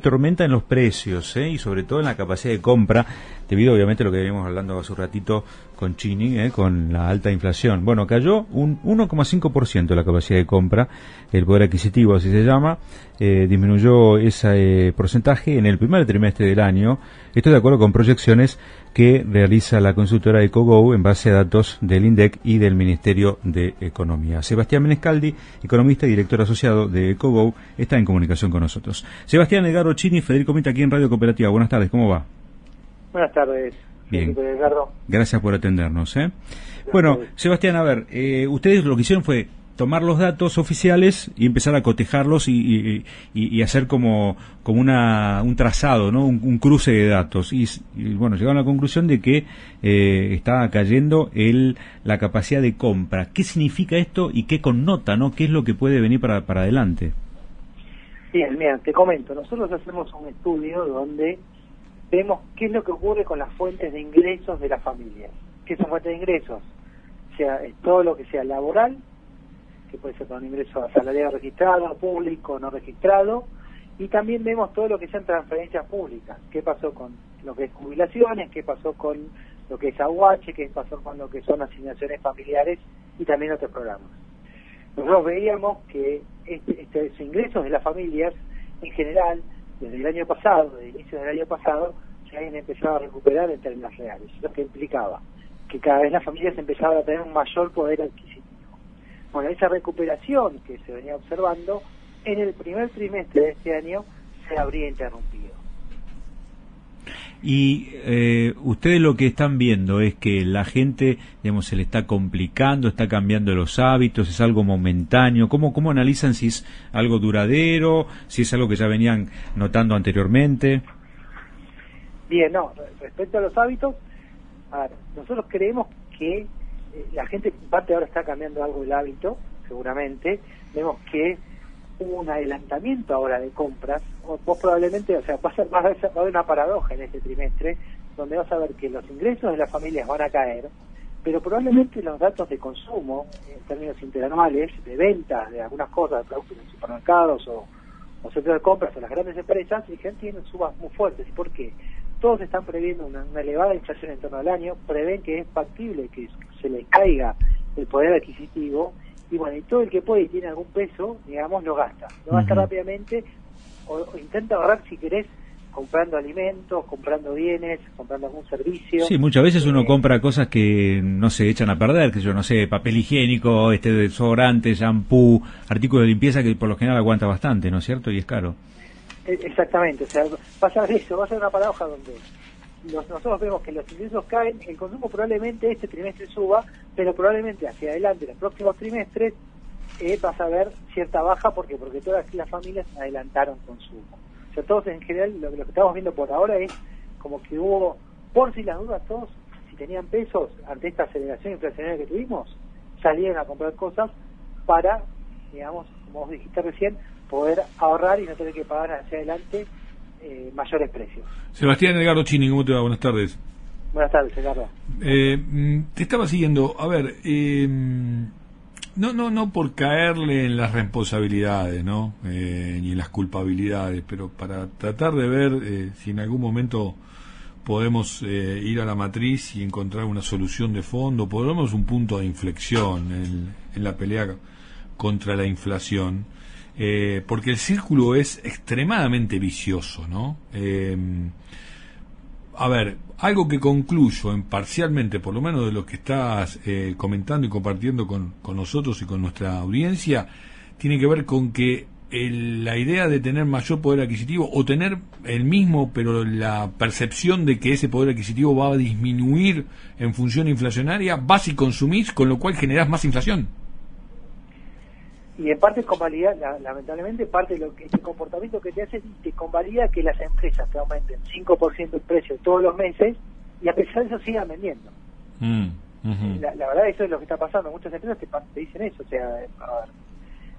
tormenta en los precios ¿eh? y sobre todo en la capacidad de compra, debido obviamente a lo que veníamos hablando hace un ratito con Chini, ¿eh? con la alta inflación. Bueno, cayó un 1,5% la capacidad de compra, el poder adquisitivo así se llama, eh, disminuyó ese porcentaje en el primer trimestre del año. Estoy de acuerdo con proyecciones que realiza la consultora EcoGo en base a datos del INDEC y del Ministerio de Economía. Sebastián Menescaldi, economista y director asociado de EcoGo, está en comunicación con nosotros. Sebastián Edgardo Chini, Federico Mita aquí en Radio Cooperativa. Buenas tardes, ¿cómo va? Buenas tardes. Bien. Gracias por atendernos. ¿eh? Bueno, Sebastián, a ver, eh, ustedes lo que hicieron fue tomar los datos oficiales y empezar a cotejarlos y, hacer como, como una, un trazado, ¿no? Un, cruce de datos. Y, bueno, llegaron a la conclusión de que eh, estaba cayendo el, la capacidad de compra. ¿Qué significa esto y qué connota, ¿no? ¿Qué es lo que puede venir para, para adelante? Bien, mira, te comento. Nosotros hacemos un estudio donde vemos qué es lo que ocurre con las fuentes de ingresos de la familia. ¿Qué son fuentes de ingresos? Sea, todo lo que sea laboral, que puede ser con ingreso asalariado registrado, público, no registrado, y también vemos todo lo que sean transferencias públicas, qué pasó con lo que es jubilaciones, qué pasó con lo que es aguache, qué pasó con lo que son asignaciones familiares y también otros programas. Nosotros veíamos que este, estos ingresos de las familias, en general, desde el año pasado, desde el inicio del año pasado, se habían empezado a recuperar en términos reales, lo que implicaba que cada vez las familias empezaban a tener un mayor poder adquisitivo. Bueno, esa recuperación que se venía observando en el primer trimestre de este año se habría interrumpido. Y eh, ustedes lo que están viendo es que la gente, digamos, se le está complicando, está cambiando los hábitos, es algo momentáneo. ¿Cómo, cómo analizan si es algo duradero, si es algo que ya venían notando anteriormente? Bien, no, respecto a los hábitos, nosotros creemos que la gente en parte ahora está cambiando algo el hábito, seguramente. Vemos que hubo un adelantamiento ahora de compras. Vos probablemente, o sea, va a, ser, va a haber una paradoja en este trimestre, donde vas a ver que los ingresos de las familias van a caer, pero probablemente los datos de consumo, en términos interanuales, de ventas de algunas cosas, de productos en supermercados o, o centros de compras o las grandes empresas, tienen subas muy fuertes. ¿Y por qué? Todos están previendo una, una elevada inflación en torno al año, prevén que es factible que se le caiga el poder adquisitivo y bueno, y todo el que puede y tiene algún peso, digamos, lo gasta. Lo gasta rápidamente o, intenta ahorrar si querés comprando alimentos, comprando bienes, comprando algún servicio. Sí, muchas veces uno eh, compra cosas que no se echan a perder, que yo no sé, papel higiénico, este desodorante, shampoo, artículos de limpieza que por lo general aguanta bastante, ¿no es cierto? Y es caro. E, exactamente, o sea, pasa eso, va a ser una paradoja donde nosotros vemos que los ingresos caen, el consumo probablemente este trimestre suba, pero probablemente hacia adelante, los próximos trimestres, eh, vas a ver cierta baja, porque porque todas las familias adelantaron consumo. O sea, todos en general, lo, que estamos viendo por ahora es como que hubo, por si las dudas, todos, si tenían pesos ante esta aceleración inflacionaria que tuvimos, salieron a comprar cosas para, digamos, como vos dijiste recién, poder ahorrar y no tener que pagar hacia adelante eh, mayores precios. Sebastián Edgardo Chini, ¿cómo te va? Buenas tardes. Buenas tardes, Edgardo. Eh, mm, te estaba siguiendo, a ver, eh, no, no, no por caerle en las responsabilidades, ¿no? ni en las culpabilidades, pero para tratar de ver si en algún momento podemos ir a la matriz y encontrar una solución de fondo, podemos un punto de inflexión en, en la pelea contra la inflación. Eh, porque el círculo es extremadamente vicioso, ¿no? Eh, a ver, algo que concluyo en parcialmente, por lo menos de lo que estás eh, comentando y compartiendo con, nosotros y con nuestra audiencia, tiene que ver con que la idea de tener mayor poder adquisitivo o tener el mismo, pero la percepción de que ese poder adquisitivo va a disminuir en función inflacionaria, vas y consumís, con lo cual generás más inflación y en parte convalida, lamentablemente, parte de lo que este comportamiento que te hace te convalida que las empresas te aumenten 5% el precio todos los meses y a pesar de eso sigan vendiendo. Mm, la, verdad eso es lo que está pasando. Muchas empresas te, dicen eso. O sea, a ver,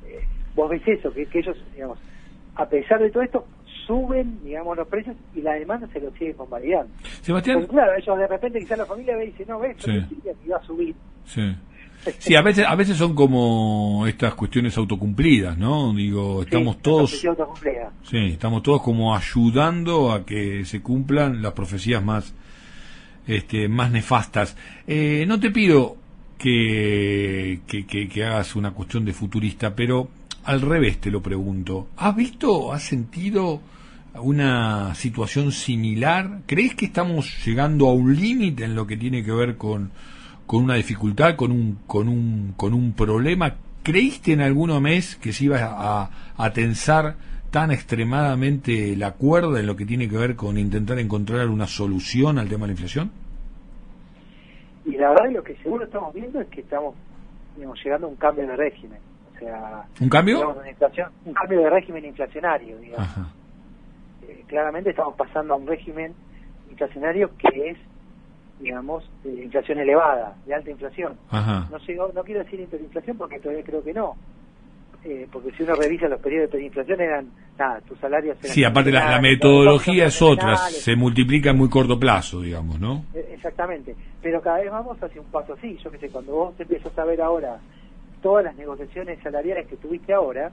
eh, vos ves eso, que, ellos, digamos, a pesar de todo esto, suben, digamos, los precios y la demanda se lo sigue convalidando. Sebastián. claro, ellos de repente quizás la familia ve y dice, no, ves, sí. que iba a subir. Sí. Sí, a veces, a veces son como estas cuestiones autocumplidas, ¿no? Digo, estamos Sí, todos, sí, estamos todos como ayudando a que se cumplan las profecías más, este, más nefastas. Eh, no te pido que, que, que, que hagas una cuestión de futurista, pero al revés te lo pregunto. ¿Has visto, has sentido una situación similar? ¿Crees que estamos llegando a un límite en lo que tiene que ver con, con una dificultad, con un, con un, con un problema? ¿Creíste en alguno mes que se iba a, a tensar tan extremadamente la cuerda en lo que tiene que ver con intentar encontrar una solución al tema de la inflación? Y la verdad lo que seguro estamos viendo es que estamos digamos, llegando a un cambio de régimen. O sea, ¿Un cambio? digamos, una inflación, un cambio de régimen inflacionario. Digamos. Eh, claramente estamos pasando a un régimen inflacionario que es, digamos, de inflación elevada, de alta inflación. Ajá. No, llegó, no quiero decir hiperinflación porque todavía creo que no. Eh, porque si uno revisa los periodos de hiperinflación eran, nada, tus salarios eran Sí, aparte la, metodología es otra, se multiplica en muy corto plazo, digamos, ¿no? Eh, Exactamente, pero cada vez vamos hacia un paso así. Yo que sé, cuando vos empiezas a ver ahora todas las negociaciones salariales que tuviste ahora,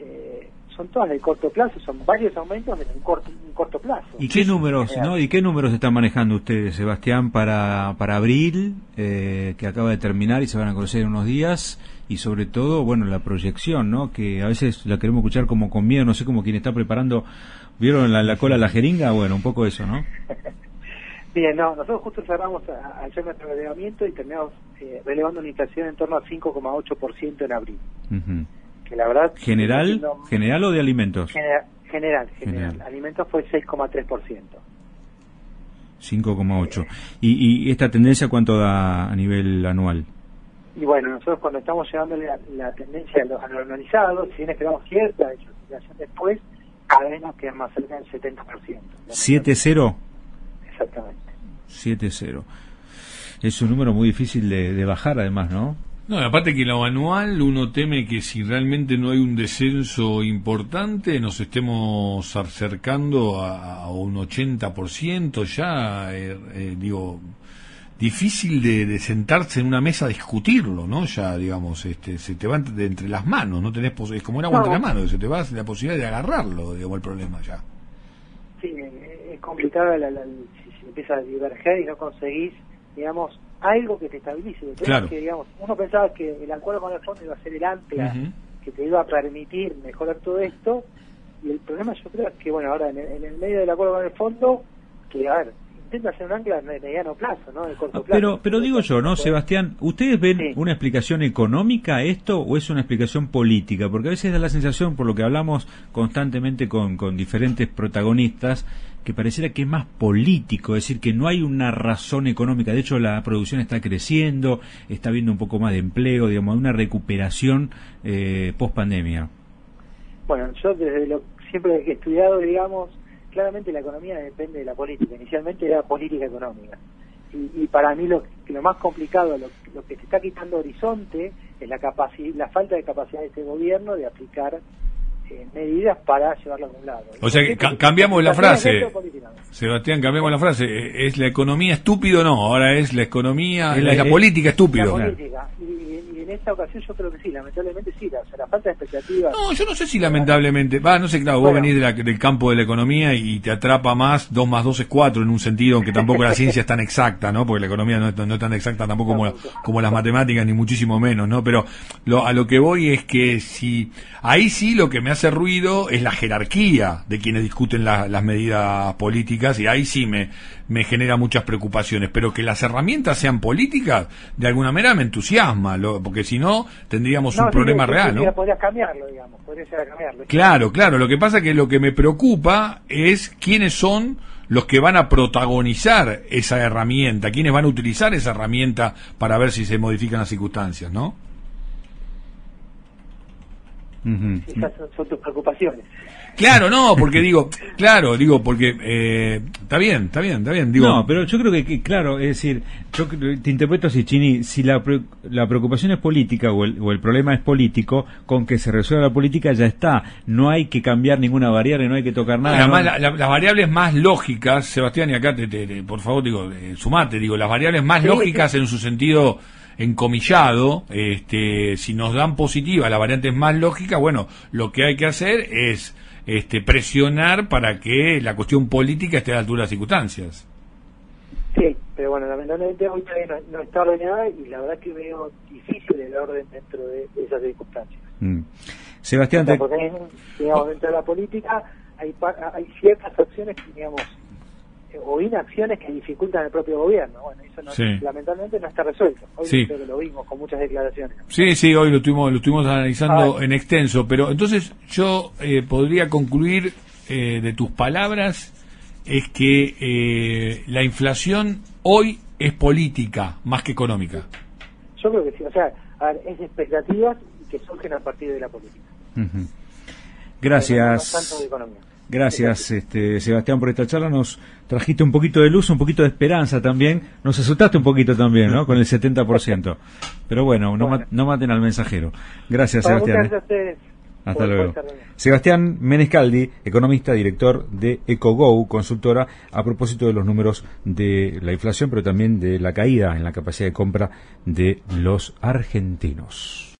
eh, son todas de corto plazo, son varios aumentos en un corto, un corto plazo. ¿Y qué números, no? ¿Y qué números están manejando ustedes, Sebastián, para, para abril, eh, que acaba de terminar y se van a conocer en unos días? Y sobre todo, bueno, la proyección, ¿no? Que a veces la queremos escuchar como con miedo, no sé cómo quien está preparando, ¿vieron la, la cola la jeringa? Bueno, un poco eso, ¿no? Bien, no, nosotros justo cerramos a- ayer nuestro relevamiento y terminamos eh, relevando una inflación en torno al 5,8% en abril. Ujú. Que la verdad. ¿General, siendo- general o de alimentos? General, general, general. General. Alimentos fue 6,3%. 5,8. ¿Y, ¿Y esta tendencia cuánto da a nivel anual? Y bueno, nosotros cuando estamos llevando la, la tendencia a los anormalizados, si bien esperamos cierta desaceleración después, cada vez nos queda más cerca del 70%. 7-0. Exactamente. 7-0. Es un número muy difícil de, de bajar, además, ¿no? No, aparte que lo anual uno teme que si realmente no hay un descenso importante nos estemos acercando a, a un 80% ya, eh, eh, digo, difícil de, de sentarse en una mesa a discutirlo, ¿no? Ya, digamos, este, se te va entre, entre las manos, no tenés, es como un agua No. entre las manos, se te va la posibilidad de agarrarlo, digamos, el problema ya. Sí, es complicado la- la- si se empieza a diverger y no conseguís, digamos, algo que te estabilice. Claro. que, digamos, uno pensaba que el acuerdo con el fondo iba a ser el ancla Ujú. que te iba a permitir mejorar todo esto, y el problema yo creo es que, bueno, ahora en el, en el medio del acuerdo con el fondo, que, a ver, intenta hacer un ancla de mediano plazo, ¿no? De corto plazo. Ah, Pero, pero digo yo, ¿no, Sebastián? ¿Ustedes ven Sí. una explicación económica a esto o es una explicación política? Porque a veces da la sensación, por lo que hablamos constantemente con, con diferentes protagonistas, que pareciera que es más político, es decir, que no hay una razón económica. De hecho, la producción está creciendo, está habiendo un poco más de empleo, digamos, una recuperación eh, post pandemia. Bueno, yo desde lo siempre he estudiado, digamos, claramente la economía depende de la política. Inicialmente era política económica. Y, para mí lo, lo más complicado, lo, lo que se está quitando horizonte es la, la falta de capacidad de este gobierno de aplicar eh, medidas para llevarlo a algún lado. O sea que cambiamos la frase. política. Sebastián, cambiamos la frase. ¿Es la economía estúpido o no? Ahora es la economía, Es la, la- la política La estúpido. política. Y- y en esta ocasión yo creo que sí, lamentablemente sí. La, o sea, la falta de expectativas. No, yo no sé si lamentablemente, va, no sé, claro, vos Bueno. venís de la- del campo de la economía y te atrapa más, 2 más 2 es 4 en un sentido, aunque tampoco la ciencia es tan exacta, ¿no? Porque la economía no es, no es tan exacta tampoco como, como las matemáticas, ni muchísimo menos, ¿no? Pero lo, a lo que voy es que si, ahí sí lo que me hace ruido es la jerarquía de quienes discuten la- las medidas políticas y ahí sí me, me genera muchas preocupaciones, pero que las herramientas sean políticas, de alguna manera me entusiasma, lo- porque si no tendríamos un sí, problema sí, real, sí, ¿no? Podrías cambiarlo, digamos. Podría a cambiarlo. Claro, claro. Lo que pasa que lo que me preocupa es quiénes son los que van a protagonizar esa herramienta, quiénes van a utilizar esa herramienta para ver si se modifican las circunstancias, ¿no? Esas son, son tus preocupaciones. Claro, no, porque digo, claro, digo, porque eh, está bien, está bien, está bien, digo. no, pero yo creo que, que, claro, es decir, yo te interpreto así, Chini, si la, pre- la preocupación es política o el, o el problema es político, con que se resuelva la política ya está. No hay que cambiar ninguna variable, no hay que tocar nada. Además, ¿no? la- la- las variables más lógicas, Sebastián, y acá te, te- te- por favor, digo, eh, sumate, digo, las variables más Sí, lógicas en su sentido encomillado, este, si nos dan positiva la variante más lógica, bueno, lo que hay que hacer es este, presionar para que la cuestión política esté a la altura de las circunstancias. Sí, pero bueno, lamentablemente hoy todavía no, está ordenada y la verdad que veo difícil el orden dentro de, esas circunstancias. Mm. Sebastián, porque, digamos, dentro de la política hay, hay ciertas acciones que, digamos, o inacciones que dificultan el propio gobierno. Bueno, eso lamentablemente no está resuelto. Hoy sí. lo vimos con muchas declaraciones. Sí, sí, hoy lo estuvimos, lo estuvimos analizando en extenso, pero entonces yo eh, podría concluir eh, de tus palabras es que la inflación hoy es política más que económica. Yo creo que sí, o sea, es de expectativas que surgen a partir de la política. Gracias. Gracias, este, Sebastián, por esta charla. Nos trajiste un poquito de luz, un poquito de esperanza también. Nos asustaste un poquito también, ¿no? Con el 70%. Pero bueno, no, no maten al mensajero. Gracias, Sebastián. ¿eh? Hasta luego. Sebastián Menescaldi, economista, director de EcoGo, consultora, a propósito de los números de la inflación, pero también de la caída en la capacidad de compra de los argentinos.